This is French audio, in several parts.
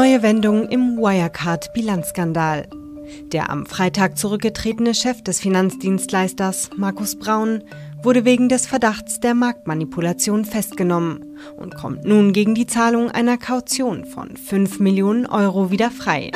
Neue Wendung im Wirecard-Bilanzskandal. Der am Freitag zurückgetretene Chef des Finanzdienstleisters, Markus Braun, wurde wegen des Verdachts der Marktmanipulation festgenommen und kommt nun gegen die Zahlung einer Kaution von 5 Millionen Euro wieder frei.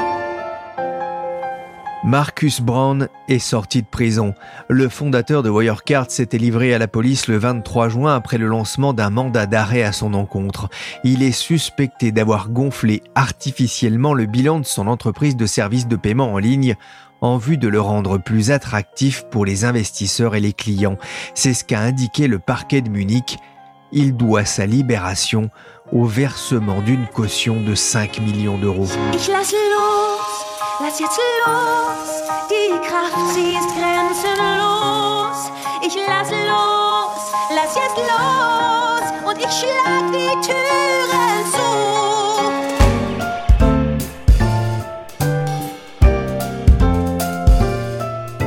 Marcus Brown est sorti de prison. Le fondateur de Wirecard s'était livré à la police le 23 juin après le lancement d'un mandat d'arrêt à son encontre. Il est suspecté d'avoir gonflé artificiellement le bilan de son entreprise de services de paiement en ligne en vue de le rendre plus attractif pour les investisseurs et les clients. C'est ce qu'a indiqué le parquet de Munich. Il doit sa libération au versement d'une caution de 5 millions d'euros.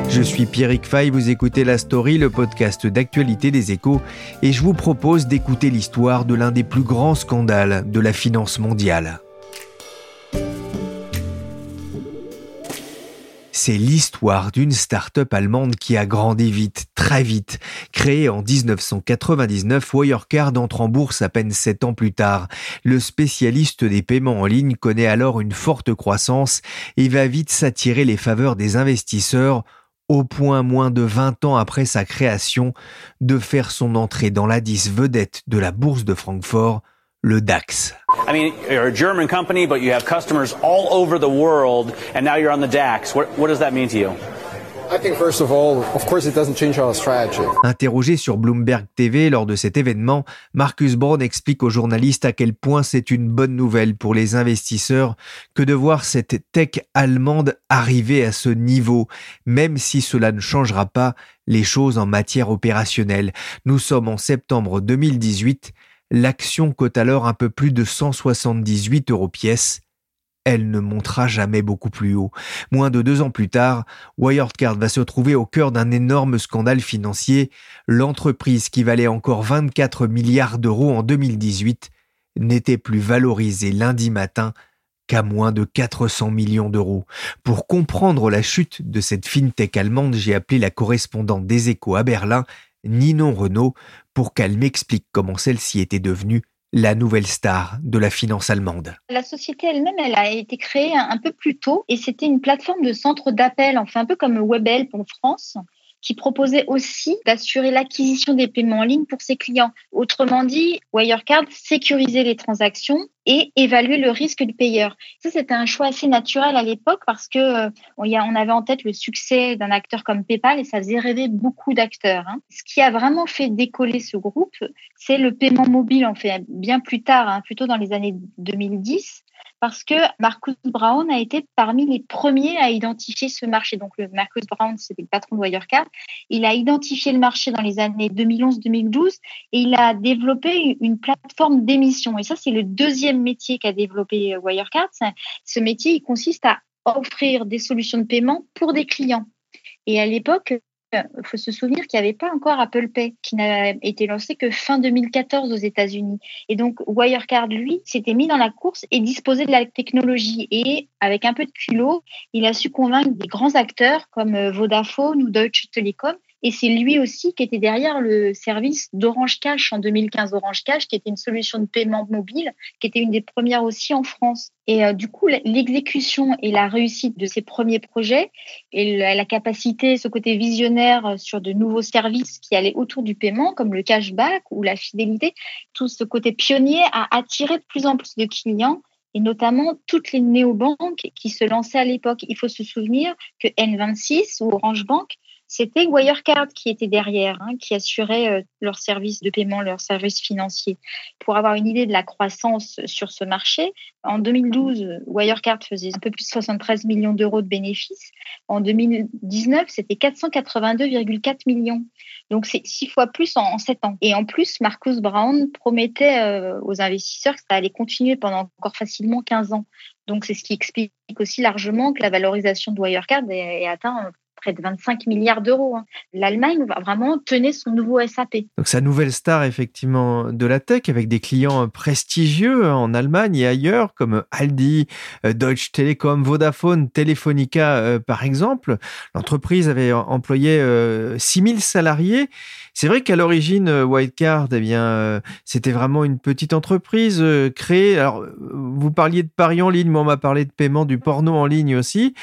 Je suis Pierrick Fay, vous écoutez La Story, le podcast d'actualité des échos, et je vous propose d'écouter l'histoire de l'un des plus grands scandales de la finance mondiale. C'est l'histoire d'une start-up allemande qui a grandi vite, très vite. Créée en 1999, Wirecard entre en bourse à peine sept ans plus tard. Le spécialiste des paiements en ligne connaît alors une forte croissance et va vite s'attirer les faveurs des investisseurs au point moins de 20 ans après sa création de faire son entrée dans 10 vedette de la bourse de Francfort, le DAX. I mean, you're a German company, but you have customers all over the world, and now you're on the DAX. What, what does that mean to you? I think first of all, of course, it doesn't change our strategy. Interrogé sur Bloomberg TV lors de cet événement, Marcus Brown explique aux journalistes à quel point c'est une bonne nouvelle pour les investisseurs que de voir cette tech allemande arriver à ce niveau, même si cela ne changera pas les choses en matière opérationnelle. Nous sommes en septembre 2018 L'action cote alors un peu plus de 178 euros pièce. Elle ne montera jamais beaucoup plus haut. Moins de deux ans plus tard, Wirecard va se trouver au cœur d'un énorme scandale financier. L'entreprise qui valait encore 24 milliards d'euros en 2018 n'était plus valorisée lundi matin qu'à moins de 400 millions d'euros. Pour comprendre la chute de cette fintech allemande, j'ai appelé la correspondante des échos à Berlin, Ninon Renault, pour qu'elle m'explique comment celle-ci était devenue la nouvelle star de la finance allemande. La société elle-même, elle a été créée un peu plus tôt et c'était une plateforme de centre d'appel, enfin un peu comme WebHelp en France, qui proposait aussi d'assurer l'acquisition des paiements en ligne pour ses clients. Autrement dit, Wirecard sécurisait les transactions et évaluer le risque du payeur. Ça, c'était un choix assez naturel à l'époque parce que euh, on, avait en tête le succès d'un acteur comme PayPal et ça faisait rêver beaucoup d'acteurs. Hein. Ce qui a vraiment fait décoller ce groupe, c'est le paiement mobile, en fait, bien plus tard, hein, plutôt dans les années 2010 parce que Marcus Brown a été parmi les premiers à identifier ce marché. Donc, le Marcus Brown, c'était le patron de Wirecard. Il a identifié le marché dans les années 2011-2012 et il a développé une plateforme d'émission. Et ça, c'est le deuxième métier qu'a développé Wirecard. Ce métier, il consiste à offrir des solutions de paiement pour des clients. Et à l'époque, il faut se souvenir qu'il n'y avait pas encore Apple Pay, qui n'a été lancé que fin 2014 aux États-Unis. Et donc, Wirecard, lui, s'était mis dans la course et disposait de la technologie. Et avec un peu de culot, il a su convaincre des grands acteurs comme euh, Vodafone ou Deutsche Telekom et c'est lui aussi qui était derrière le service d'Orange Cash en 2015. Orange Cash, qui était une solution de paiement mobile, qui était une des premières aussi en France. Et euh, du coup, l'exécution et la réussite de ces premiers projets et la, capacité, ce côté visionnaire euh, sur de nouveaux services qui allaient autour du paiement, comme le cashback ou la fidélité, tout ce côté pionnier a attiré de plus en plus de clients et notamment toutes les néobanques qui se lançaient à l'époque. Il faut se souvenir que N26 ou Orange Bank c'était Wirecard qui était derrière, hein, qui assurait euh, leur service de paiement, leur service financier. Pour avoir une idée de la croissance sur ce marché, en 2012, Wirecard faisait un peu plus de 73 millions d'euros de bénéfices. En 2019, c'était 482,4 millions. Donc c'est six fois plus en, sept ans. Et en plus, Marcus Brown promettait euh, aux investisseurs que ça allait continuer pendant encore facilement 15 ans. Donc c'est ce qui explique aussi largement que la valorisation de Wirecard est atteint près de 25 milliards d'euros. Hein. L'Allemagne va vraiment tenir son nouveau SAP. Donc sa nouvelle star effectivement de la tech avec des clients prestigieux en Allemagne et ailleurs comme Aldi, euh, Deutsche Telekom, Vodafone, Telefonica euh, par exemple. L'entreprise avait employé 6000 euh, salariés. C'est vrai qu'à l'origine, Wildcard, eh bien, c'était vraiment une petite entreprise créée. Alors, vous parliez de paris en ligne, moi on m'a parlé de paiement du porno en ligne aussi,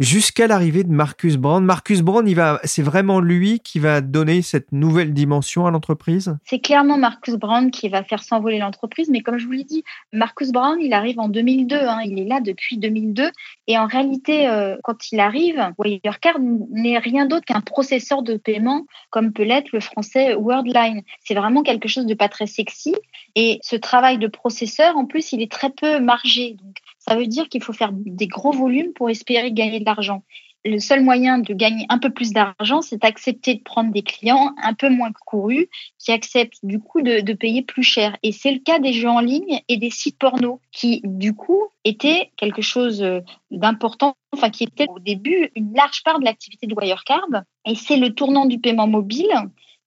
jusqu'à l'arrivée de Marcus Brand. Marcus Brown, c'est vraiment lui qui va donner cette nouvelle dimension à l'entreprise? C'est clairement Marcus Brown qui va faire s'envoler l'entreprise. Mais comme je vous l'ai dit, Marcus Brown, il arrive en 2002. Hein. il est là depuis 2002. Et en réalité, euh, quand il arrive, Wirecard n'est rien d'autre qu'un processeur de paiement, comme peut l'être le français Worldline. C'est vraiment quelque chose de pas très sexy. Et ce travail de processeur, en plus, il est très peu margé. Donc, ça veut dire qu'il faut faire des gros volumes pour espérer gagner de l'argent le seul moyen de gagner un peu plus d'argent, c'est d'accepter de prendre des clients un peu moins courus qui acceptent du coup de, payer plus cher. Et c'est le cas des jeux en ligne et des sites porno qui du coup étaient quelque chose euh, d'important, enfin qui était au début une large part de l'activité de Wirecard. Et c'est le tournant du paiement mobile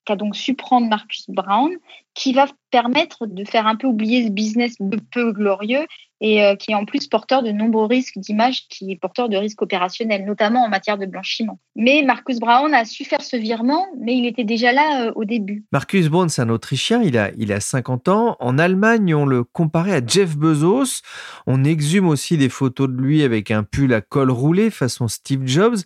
qu'a donc su prendre Marcus Brown, qui va permettre de faire un peu oublier ce business peu glorieux et euh, qui est en plus porteur de nombreux risques d'image, qui est porteur de risques opérationnels, notamment en matière de blanchiment. Mais Marcus Brown a su faire ce virement, mais il était déjà là euh, au début. Marcus Brown, c'est un Autrichien, il a, il a 50 ans. En Allemagne, on le comparait à Jeff Bezos. On exhume aussi des photos de lui avec un pull à col roulé façon Steve Jobs.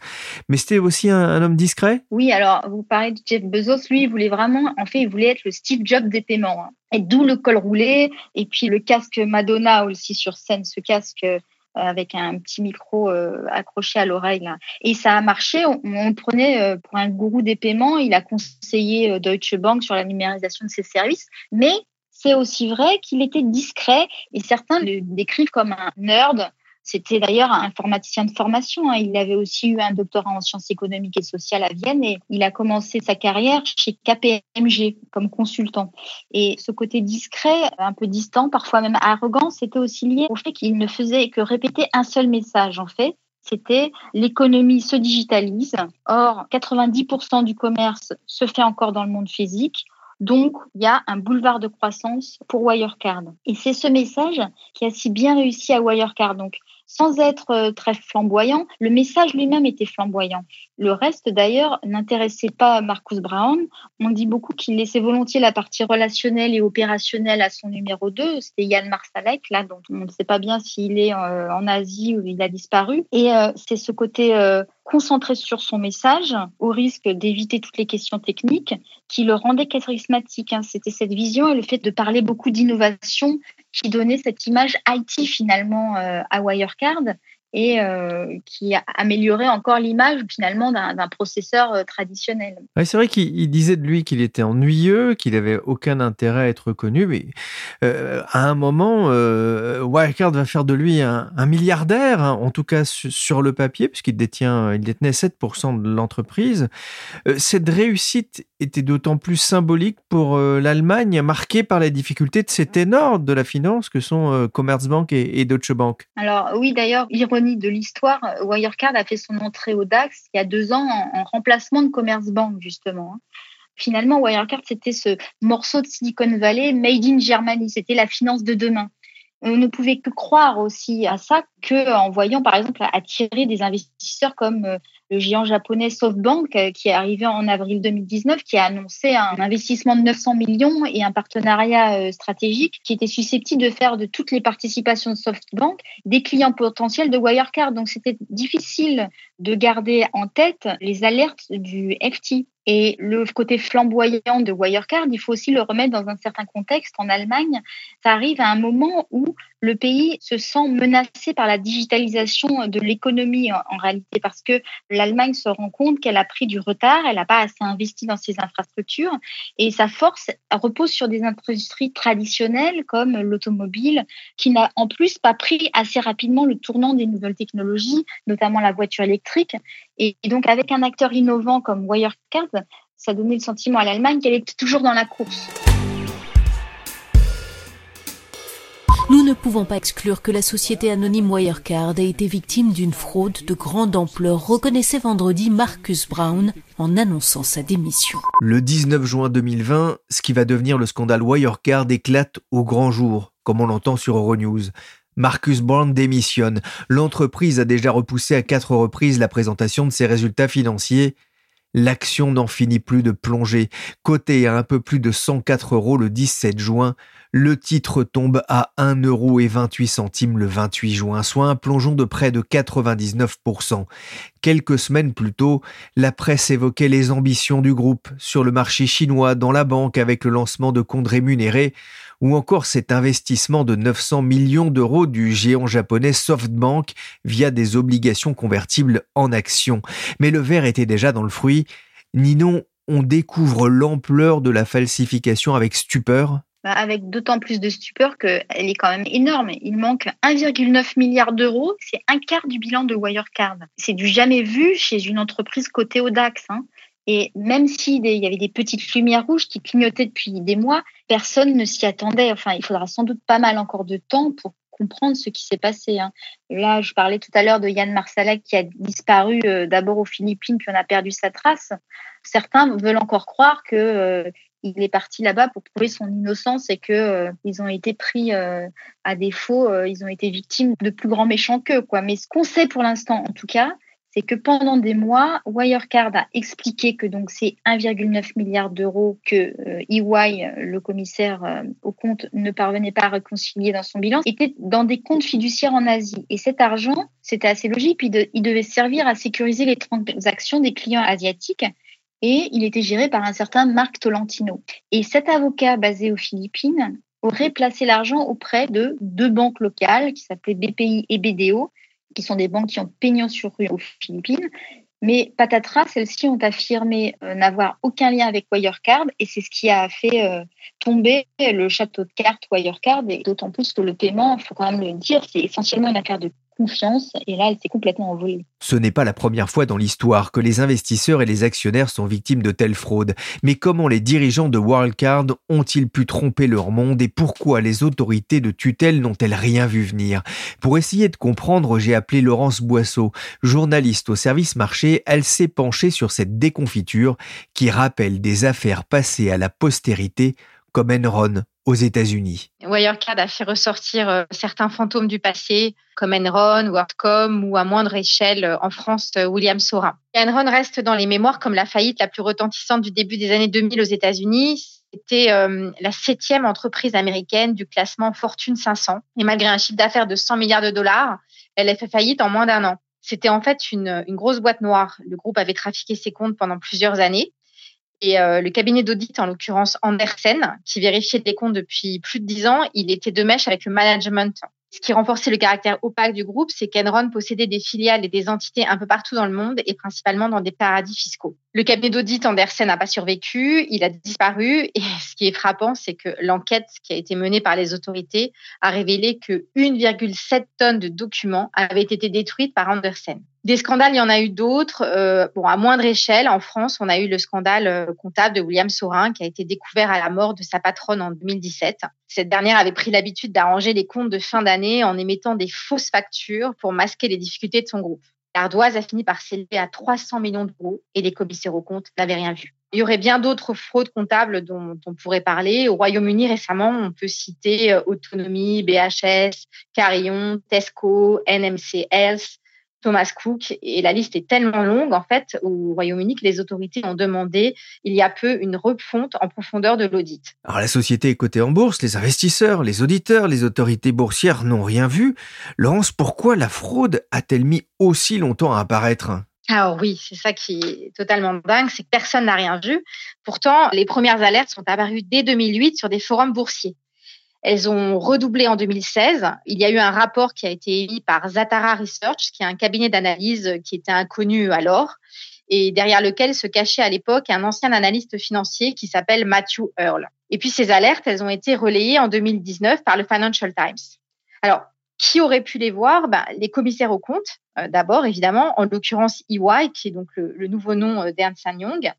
Mais c'était aussi un, homme discret? Oui, alors vous parlez de Jeff Bezos, lui, il voulait vraiment, en fait, il voulait être le Steve Jobs paiements. Hein. Et d'où le col roulé et puis le casque Madonna aussi sur scène, ce casque euh, avec un petit micro euh, accroché à l'oreille. Et ça a marché. On, le prenait euh, pour un gourou des paiements. Il a conseillé Deutsche Bank sur la numérisation de ses services. Mais c'est aussi vrai qu'il était discret et certains le décrivent comme un nerd c'était d'ailleurs un informaticien de formation. Hein. Il avait aussi eu un doctorat en sciences économiques et sociales à Vienne et il a commencé sa carrière chez KPMG comme consultant. Et ce côté discret, un peu distant, parfois même arrogant, c'était aussi lié au fait qu'il ne faisait que répéter un seul message. En fait, c'était l'économie se digitalise. Or, 90% du commerce se fait encore dans le monde physique. Donc, il y a un boulevard de croissance pour Wirecard. Et c'est ce message qui a si bien réussi à Wirecard. Donc, sans être euh, très flamboyant, le message lui-même était flamboyant. Le reste, d'ailleurs, n'intéressait pas Marcus Brown. On dit beaucoup qu'il laissait volontiers la partie relationnelle et opérationnelle à son numéro 2. C'était Yann Marsalek, là, dont on ne sait pas bien s'il est euh, en Asie ou il a disparu. Et euh, c'est ce côté concentré sur son message, au risque d'éviter toutes les questions techniques, qui le rendait charismatique. Hein. C'était cette vision et le fait de parler beaucoup d'innovation qui donnait cette image IT finalement euh, à Wirecard et euh, qui améliorait encore l'image finalement d'un processeur euh, traditionnel. c'est vrai qu'il disait de lui qu'il était ennuyeux, qu'il avait aucun intérêt à être connu, mais euh, à un moment, Wirecard va faire de lui un, milliardaire, hein, en tout cas sur le papier, puisqu'il détient, il détenait 7% de l'entreprise. cette réussite était d'autant plus symbolique pour l'Allemagne, marquée par les difficultés de ces ténors de la finance que sont Commerzbank et, et Deutsche Bank. Alors oui, d'ailleurs, de l'histoire, Wirecard a fait son entrée au DAX il y a deux ans en, remplacement de Commerzbank, justement. Hein. Finalement, Wirecard, c'était ce morceau de Silicon Valley made in Germany. C'était la finance de demain. On ne pouvait que croire aussi à ça qu'en voyant, par exemple, attirer des investisseurs comme euh, le géant japonais SoftBank, euh, qui est arrivé en avril 2019, qui a annoncé un investissement de 900 millions et un partenariat euh, stratégique qui était susceptible de faire de toutes les participations de SoftBank des clients potentiels de Wirecard. Donc, c'était difficile de garder en tête les alertes du FT. Et le côté flamboyant de Wirecard, il faut aussi le remettre dans un certain contexte. En Allemagne, ça arrive à un moment où le pays se sent menacé par la digitalisation de l'économie en, réalité, parce que l'Allemagne se rend compte qu'elle a pris du retard, elle n'a pas assez investi dans ses infrastructures, et sa force repose sur des industries traditionnelles comme l'automobile, qui n'a en plus pas pris assez rapidement le tournant des nouvelles technologies, notamment la voiture électrique. Et donc avec un acteur innovant comme Wirecard, ça donnait le sentiment à l'Allemagne qu'elle était toujours dans la course. Ne pouvons pas exclure que la société anonyme Wirecard ait été victime d'une fraude de grande ampleur, reconnaissait vendredi Marcus Brown en annonçant sa démission. Le 19 juin 2020, ce qui va devenir le scandale Wirecard éclate au grand jour, comme on l'entend sur Euronews. Marcus Brown démissionne. L'entreprise a déjà repoussé à quatre reprises la présentation de ses résultats financiers L'action n'en finit plus de plonger. Coté à un peu plus de 104 euros le 17 juin, le titre tombe à 1,28 euro le 28 juin, soit un plongeon de près de 99%. Quelques semaines plus tôt, la presse évoquait les ambitions du groupe sur le marché chinois, dans la banque avec le lancement de comptes rémunérés, ou encore cet investissement de 900 millions d'euros du géant japonais SoftBank via des obligations convertibles en actions. Mais le verre était déjà dans le fruit. Ninon, on découvre l'ampleur de la falsification avec stupeur bah, avec d'autant plus de stupeur qu'elle est quand même énorme. Il manque 1,9 milliard d'euros, c'est un quart du bilan de Wirecard. C'est du jamais vu chez une entreprise cotée au DAX. Hein. Et même s'il y avait des petites lumières rouges qui clignotaient depuis des mois, personne ne s'y attendait. Enfin, il faudra sans doute pas mal encore de temps pour comprendre ce qui s'est passé. Hein. Là, je parlais tout à l'heure de Yann Marsalek qui a disparu euh, d'abord aux Philippines, puis on a perdu sa trace. Certains veulent encore croire que euh, il est parti là-bas pour prouver son innocence et que euh, ils ont été pris à défaut, ils ont été victimes de plus grands méchants qu'eux. Quoi. Mais ce qu'on sait pour l'instant, en tout cas, c'est que pendant des mois, Wirecard a expliqué que donc c'est 1,9 milliard d'euros que EY, euh, e le commissaire euh, au compte, ne parvenait pas à réconcilier dans son bilan, était dans des comptes fiduciaires en Asie. Et cet argent, c'était assez logique, il devait servir à sécuriser les transactions des clients asiatiques et il était géré par un certain Marc Tolentino. Et cet avocat basé aux Philippines aurait placé l'argent auprès de deux banques locales qui s'appelaient BPI et BDO qui sont des banques qui ont pignon sur rue aux Philippines. Mais patatras, celles-ci ont affirmé euh, n'avoir aucun lien avec Wirecard et c'est ce qui a fait euh, tomber le château de cartes Wirecard et d'autant plus que le paiement, il faut quand même le dire, c'est essentiellement une affaire de confiance et là, elle s'est complètement envolée. Ce n'est pas la première fois dans l'histoire que les investisseurs et les actionnaires sont victimes de telles fraudes. Mais comment les dirigeants de Wildcard ont-ils pu tromper leur monde et pourquoi les autorités de tutelle n'ont-elles rien vu venir? Pour essayer de comprendre, j'ai appelé Laurence Boisseau, journaliste au service marché. Elle s'est penchée sur cette déconfiture qui rappelle des affaires passées à la postérité comme Enron aux États-Unis. Wirecard a fait ressortir euh, certains fantômes du passé, comme Enron, WorldCom ou à moindre échelle euh, en France, euh, William Sorin. Enron reste dans les mémoires comme la faillite la plus retentissante du début des années 2000 aux États-Unis. C'était la septième entreprise américaine du classement Fortune 500. Et malgré un chiffre d'affaires de 100 milliards de dollars, elle a fait faillite en moins d'un an. C'était en fait une, une grosse boîte noire. Le groupe avait trafiqué ses comptes pendant plusieurs années. Et euh, le cabinet d'audit, en l'occurrence Andersen, qui vérifiait les comptes depuis plus de dix ans, il était de mèche avec le management ce qui renforçait le caractère opaque du groupe, c'est qu'Enron possédait des filiales et des entités un peu partout dans le monde et principalement dans des paradis fiscaux. Le cabinet d'audit Andersen n'a pas survécu, il a disparu et ce qui est frappant, c'est que l'enquête qui a été menée par les autorités a révélé que 1,7 tonnes de documents avaient été détruites par Andersen. Des scandales, il y en a eu d'autres. Euh, bon, à moindre échelle, en France, on a eu le scandale euh, comptable de William Sorin qui a été découvert à la mort de sa patronne en 2017. Cette dernière avait pris l'habitude d'arranger les comptes de fin d'année en émettant des fausses factures pour masquer les difficultés de son groupe. L'ardoise a fini par s'élever à 300 millions d'euros et les commissaires aux comptes n'avaient rien vu. Il y aurait bien d'autres fraudes comptables dont on pourrait parler. Au Royaume-Uni, récemment, on peut citer euh, Autonomie, BHS, Carillon, Tesco, NMC Health, Thomas Cook. Et la liste est tellement longue, en fait, au Royaume-Uni que les autorités ont demandé il y a peu une refonte en profondeur de l'audit. Alors la société est cotée en bourse, les investisseurs, les auditeurs, les autorités boursières n'ont rien vu. Laurence, pourquoi la fraude a-t-elle mis aussi longtemps à apparaître? Alors oui, c'est ça qui est totalement dingue, c'est que personne n'a rien vu. Pourtant, les premières alertes sont apparues dès 2008 sur des forums boursiers. Elles ont redoublé en 2016. Il y a eu un rapport qui a été émis par Zatara Research, qui est un cabinet d'analyse qui était inconnu alors, et derrière lequel se cachait à l'époque un ancien analyste financier qui s'appelle Matthew Earl. Et puis ces alertes, elles ont été relayées en 2019 par le Financial Times. Alors, qui aurait pu les voir? Ben, Les commissaires aux comptes, euh, d'abord évidemment, en l'occurrence EY, qui est donc le, nouveau nom euh, d'Ernst Young.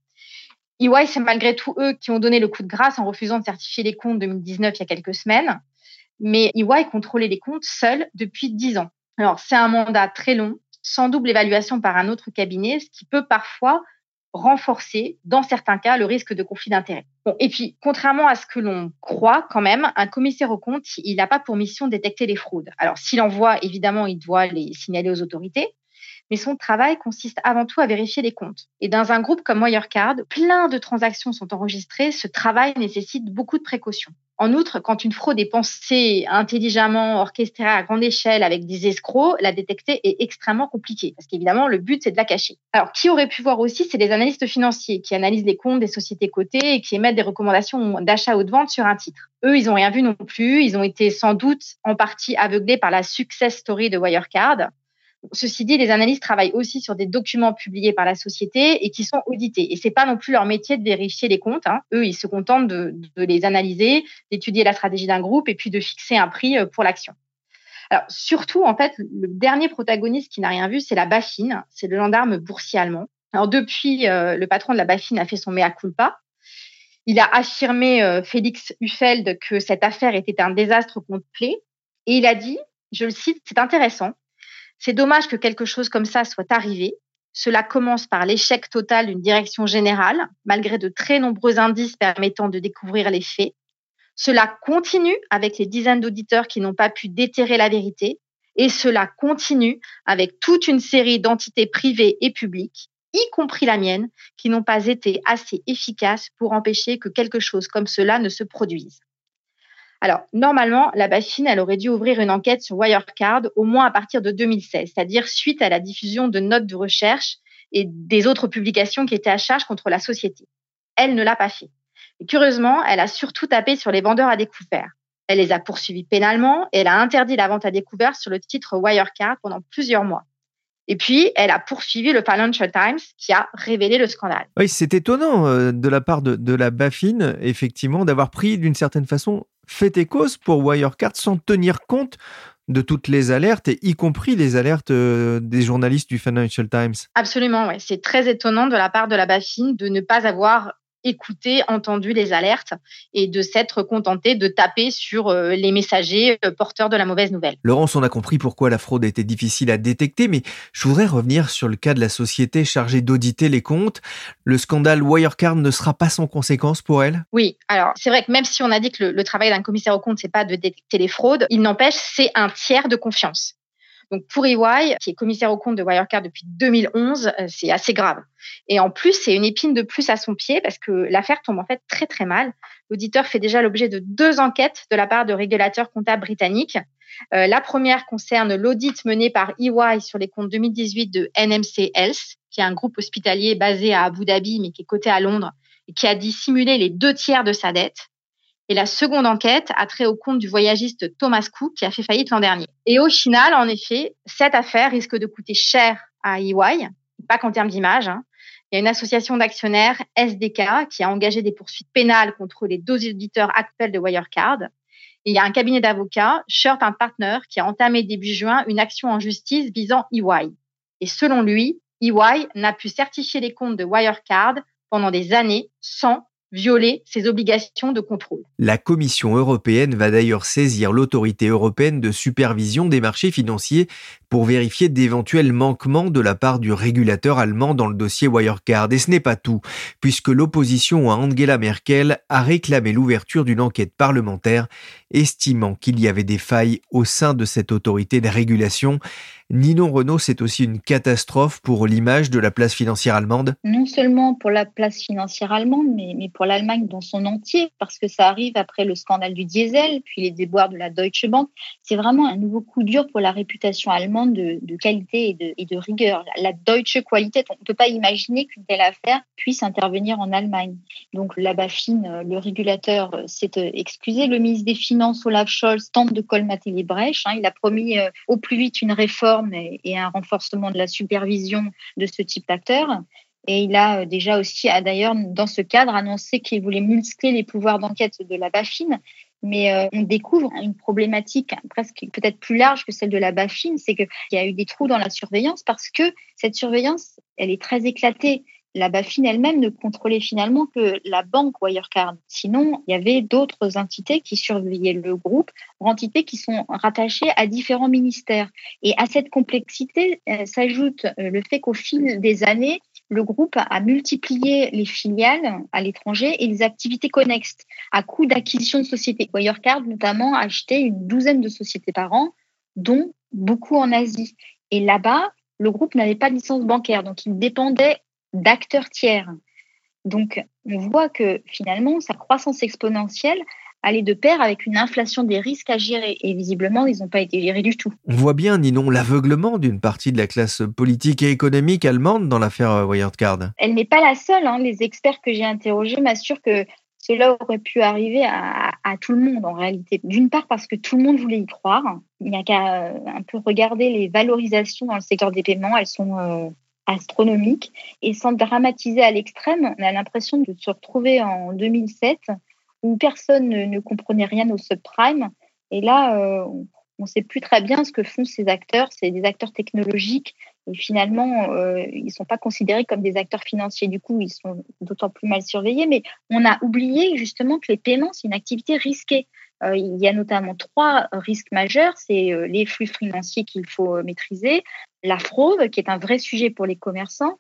EY, c'est malgré tout eux qui ont donné le coup de grâce en refusant de certifier les comptes 2019 il y a quelques semaines. Mais EY contrôlait les comptes seul depuis dix ans. Alors, c'est un mandat très long, sans double évaluation par un autre cabinet, ce qui peut parfois renforcer, dans certains cas, le risque de conflit d'intérêts. Bon, et puis, contrairement à ce que l'on croit quand même, un commissaire au compte, il n'a pas pour mission de détecter les fraudes. Alors, s'il en voit, évidemment, il doit les signaler aux autorités, mais son travail consiste avant tout à vérifier les comptes. Et dans un groupe comme Wirecard, plein de transactions sont enregistrées, ce travail nécessite beaucoup de précautions. En outre, quand une fraude est pensée intelligemment, orchestrée à grande échelle avec des escrocs, la détecter est extrêmement compliqué parce qu'évidemment, le but, c'est de la cacher. Alors, qui aurait pu voir aussi, c'est les analystes financiers qui analysent les comptes des sociétés cotées et qui émettent des recommandations d'achat ou de vente sur un titre. Eux, ils n'ont rien vu non plus. Ils ont été sans doute en partie aveuglés par la success story de Wirecard. Ceci dit, les analystes travaillent aussi sur des documents publiés par la société et qui sont audités. Et c'est pas non plus leur métier de vérifier les comptes. Hein. Eux, ils se contentent de, les analyser, d'étudier la stratégie d'un groupe et puis de fixer un prix euh, pour l'action. Alors surtout, en fait, le dernier protagoniste qui n'a rien vu, c'est la Bafin, c'est le gendarme boursier allemand. Alors depuis, euh, le patron de la Bafin a fait son mea culpa. Il a affirmé, euh, Félix Huffeld, que cette affaire était un désastre complet. Et il a dit, je le cite, c'est intéressant, c'est dommage que quelque chose comme ça soit arrivé. Cela commence par l'échec total d'une direction générale, malgré de très nombreux indices permettant de découvrir les faits. Cela continue avec les dizaines d'auditeurs qui n'ont pas pu déterrer la vérité. Et cela continue avec toute une série d'entités privées et publiques, y compris la mienne, qui n'ont pas été assez efficaces pour empêcher que quelque chose comme cela ne se produise. Alors, normalement, la Bafin, elle aurait dû ouvrir une enquête sur Wirecard au moins à partir de 2016, c'est-à-dire suite à la diffusion de notes de recherche et des autres publications qui étaient à charge contre la société. Elle ne l'a pas fait. Curieusement, elle a surtout tapé sur les vendeurs à découvert. Elle les a poursuivis pénalement et elle a interdit la vente à découvert sur le titre Wirecard pendant plusieurs mois. Et puis, elle a poursuivi le Financial Times qui a révélé le scandale. Oui, c'est étonnant euh, de la part de, de la Bafin, effectivement, d'avoir pris d'une certaine façon fait et cause pour Wirecard sans tenir compte de toutes les alertes, et y compris les alertes euh, des journalistes du Financial Times. Absolument, ouais. c'est très étonnant de la part de la Bafin de ne pas avoir écouté, entendu les alertes et de s'être contenté de taper sur euh, les messagers euh, porteurs de la mauvaise nouvelle. Laurence, on a compris pourquoi la fraude était difficile à détecter, mais je voudrais revenir sur le cas de la société chargée d'auditer les comptes. Le scandale Wirecard ne sera pas sans conséquences pour elle? Oui, alors c'est vrai que même si on a dit que le, le travail d'un commissaire aux comptes, c'est pas de détecter les fraudes, il n'empêche, c'est un tiers de confiance. Donc pour EY, qui est commissaire au compte de Wirecard depuis 2011, euh, c'est assez grave. Et en plus, c'est une épine de plus à son pied parce que l'affaire tombe en fait très très mal. L'auditeur fait déjà l'objet de deux enquêtes de la part de régulateurs comptables britanniques. Euh, la première concerne l'audit mené par EY sur les comptes 2018 de NMC Health, qui est un groupe hospitalier basé à Abu Dhabi mais qui est coté à Londres et qui a dissimuler les deux tiers de sa dette. Et la seconde enquête a trait au compte du voyagiste Thomas Cook qui a fait faillite l'an dernier. Et au final, en effet, cette affaire risque de coûter cher à EY, pas qu'en termes d'image. Hein. Il y a une association d'actionnaires, SDK, qui a engagé des poursuites pénales contre les deux auditeurs actuels de Wirecard. Et il y a un cabinet d'avocats, Shirt Partner, qui a entamé début juin une action en justice visant EY. Et selon lui, EY n'a pu certifier les comptes de Wirecard pendant des années sans violer ses obligations de contrôle. La Commission européenne va d'ailleurs saisir l'autorité européenne de supervision des marchés financiers pour vérifier d'éventuels manquements de la part du régulateur allemand dans le dossier Wirecard. Et ce n'est pas tout, puisque l'opposition à Angela Merkel a réclamé l'ouverture d'une enquête parlementaire, estimant qu'il y avait des failles au sein de cette autorité de régulation. Ninon Renault, c'est aussi une catastrophe pour l'image de la place financière allemande Non seulement pour la place financière allemande, mais, pour l'Allemagne dans son entier, parce que ça arrive après le scandale du diesel, puis les déboires de la Deutsche Bank. C'est vraiment un nouveau coup dur pour la réputation allemande de, qualité et de, rigueur. La Deutsche Qualität, on ne peut pas imaginer qu'une telle affaire puisse intervenir en Allemagne. Donc la BaFin, le régulateur, s'est excusé. Le ministre des Finances, Olaf Scholz, tente de colmater les brèches. Hein. Il a promis euh, au plus vite une réforme et, un renforcement de la supervision de ce type d'acteurs. Et il a euh, déjà aussi, d'ailleurs, dans ce cadre, annoncé qu'il voulait muscler les pouvoirs d'enquête de la BaFin. Mais euh, on découvre une problématique presque peut-être plus large que celle de la BaFin, c'est qu'il y a eu des trous dans la surveillance parce que cette surveillance, elle est très éclatée. La BaFin elle-même ne contrôlait finalement que la banque Wirecard. Sinon, il y avait d'autres entités qui surveillaient le groupe, entités qui sont rattachées à différents ministères. Et à cette complexité euh, s'ajoute le fait qu'au fil des années, le groupe a multiplié les filiales à l'étranger et les activités connexes à coût d'acquisition de sociétés. Wirecard, notamment, a acheté une douzaine de sociétés par an, dont beaucoup en Asie. Et là-bas, le groupe n'avait pas de licence bancaire, donc il dépendait d'acteurs tiers. Donc, on voit que finalement, sa croissance exponentielle aller de pair avec une inflation des risques à gérer. Et visiblement, ils n'ont pas été gérés du tout. On voit bien, Ninon, l'aveuglement d'une partie de la classe politique et économique allemande dans l'affaire euh, Wirecard. Elle n'est pas la seule. Hein. Les experts que j'ai interrogés m'assurent que cela aurait pu arriver à, tout le monde en réalité. D'une part parce que tout le monde voulait y croire. Il n'y a qu'à euh, un peu regarder les valorisations dans le secteur des paiements. Elles sont euh, astronomiques. Et sans dramatiser à l'extrême, on a l'impression de se retrouver en 2007 où personne ne, comprenait rien au subprime. Et là, euh, on ne sait plus très bien ce que font ces acteurs. C'est des acteurs technologiques et finalement, euh, ils ne sont pas considérés comme des acteurs financiers. Du coup, ils sont d'autant plus mal surveillés. Mais on a oublié justement que les paiements, c'est une activité risquée. Euh, il y a notamment trois risques majeurs. C'est les flux financiers qu'il faut maîtriser, la fraude, qui est un vrai sujet pour les commerçants,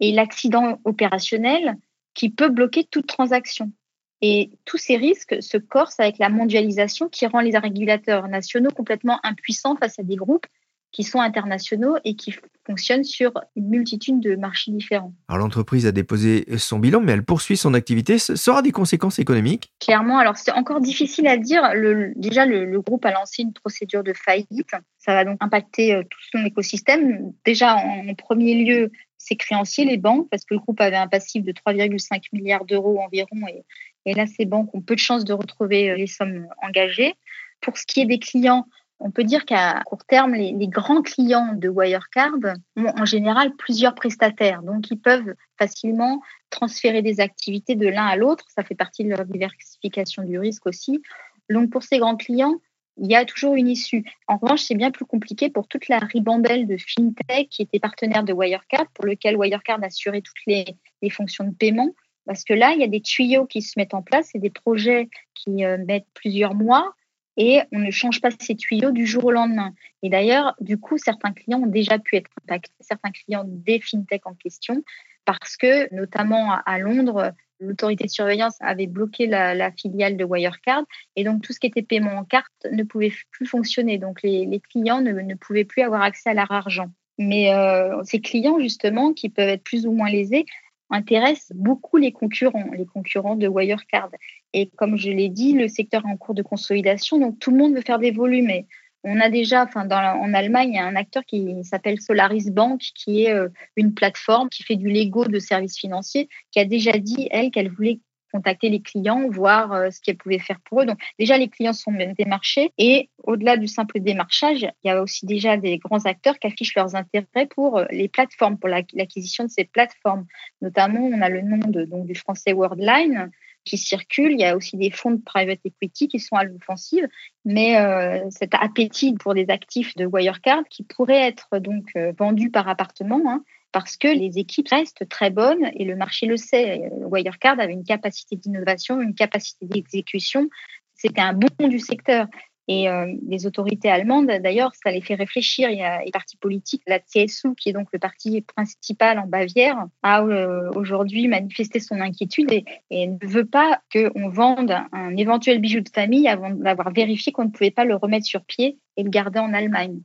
et l'accident opérationnel qui peut bloquer toute transaction. Et tous ces risques se corsent avec la mondialisation qui rend les régulateurs nationaux complètement impuissants face à des groupes qui sont internationaux et qui fonctionnent sur une multitude de marchés différents. Alors l'entreprise a déposé son bilan, mais elle poursuit son activité. Ça aura des conséquences économiques? Clairement, alors c'est encore difficile à dire. Le, déjà, le, groupe a lancé une procédure de faillite. Ça va donc impacter euh, tout son écosystème. Déjà, en, en premier lieu, ses créanciers, les banques, parce que le groupe avait un passif de 3,5 milliards d'euros environ et et là, ces banques ont peu de chances de retrouver euh, les sommes engagées. Pour ce qui est des clients, on peut dire qu'à court terme, les, grands clients de Wirecard ont en général plusieurs prestataires. Donc, ils peuvent facilement transférer des activités de l'un à l'autre. Ça fait partie de leur diversification du risque aussi. Donc, pour ces grands clients, il y a toujours une issue. En revanche, c'est bien plus compliqué pour toute la ribambelle de FinTech qui était partenaire de Wirecard, pour lequel Wirecard assurait toutes les fonctions de paiement. Parce que là, il y a des tuyaux qui se mettent en place et des projets qui euh, mettent plusieurs mois et on ne change pas ces tuyaux du jour au lendemain. Et d'ailleurs, du coup, certains clients ont déjà pu être impactés, certains clients des fintech en question, parce que notamment à Londres, l'autorité de surveillance avait bloqué la, filiale de Wirecard et donc tout ce qui était paiement en carte ne pouvait plus fonctionner. Donc les, clients ne, pouvaient plus avoir accès à leur argent. Mais euh, ces clients, justement, qui peuvent être plus ou moins lésés, intéresse beaucoup les concurrents, les concurrents de Wirecard. Et comme je l'ai dit, le secteur est en cours de consolidation, donc tout le monde veut faire des volumes. Et on a déjà, en Allemagne, il y a un acteur qui s'appelle Solaris Bank, qui est euh, une plateforme qui fait du Lego de services financiers, qui a déjà dit, elle, qu'elle voulait contacter les clients, voir euh, ce qu'elles pouvaient faire pour eux. Donc déjà, les clients sont démarchés et au-delà du simple démarchage, il y a aussi déjà des grands acteurs qui affichent leurs intérêts pour euh, les plateformes, pour l'acquisition de ces plateformes. Notamment, on a le nom de, donc, du français Worldline qui circule. Il y a aussi des fonds de private equity qui sont à l'offensive, mais euh, cet appétit pour des actifs de Wirecard qui pourraient être donc vendus par appartement, hein, parce que les équipes restent très bonnes et le marché le sait. Wirecard avait une capacité d'innovation, une capacité d'exécution. C'était un bon du secteur. Et euh, les autorités allemandes, d'ailleurs, ça les fait réfléchir. Il y a les partis politiques, la CSU, qui est donc le parti principal en Bavière, a euh, aujourd'hui manifesté son inquiétude et, et ne veut pas qu'on vende un éventuel bijou de famille avant d'avoir vérifié qu'on ne pouvait pas le remettre sur pied et le garder en Allemagne.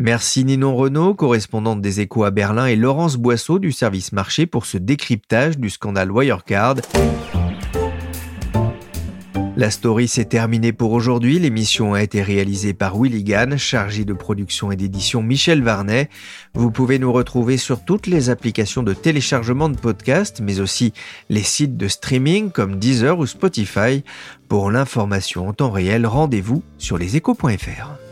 Merci Ninon Renaud, correspondante des Échos à Berlin, et Laurence Boisseau du service marché pour ce décryptage du scandale Wirecard. La story s'est terminée pour aujourd'hui. L'émission a été réalisée par Willy Gann, chargé de production et d'édition Michel Varnet. Vous pouvez nous retrouver sur toutes les applications de téléchargement de podcasts, mais aussi les sites de streaming comme Deezer ou Spotify. Pour l'information en temps réel, rendez-vous sur leséchos.fr.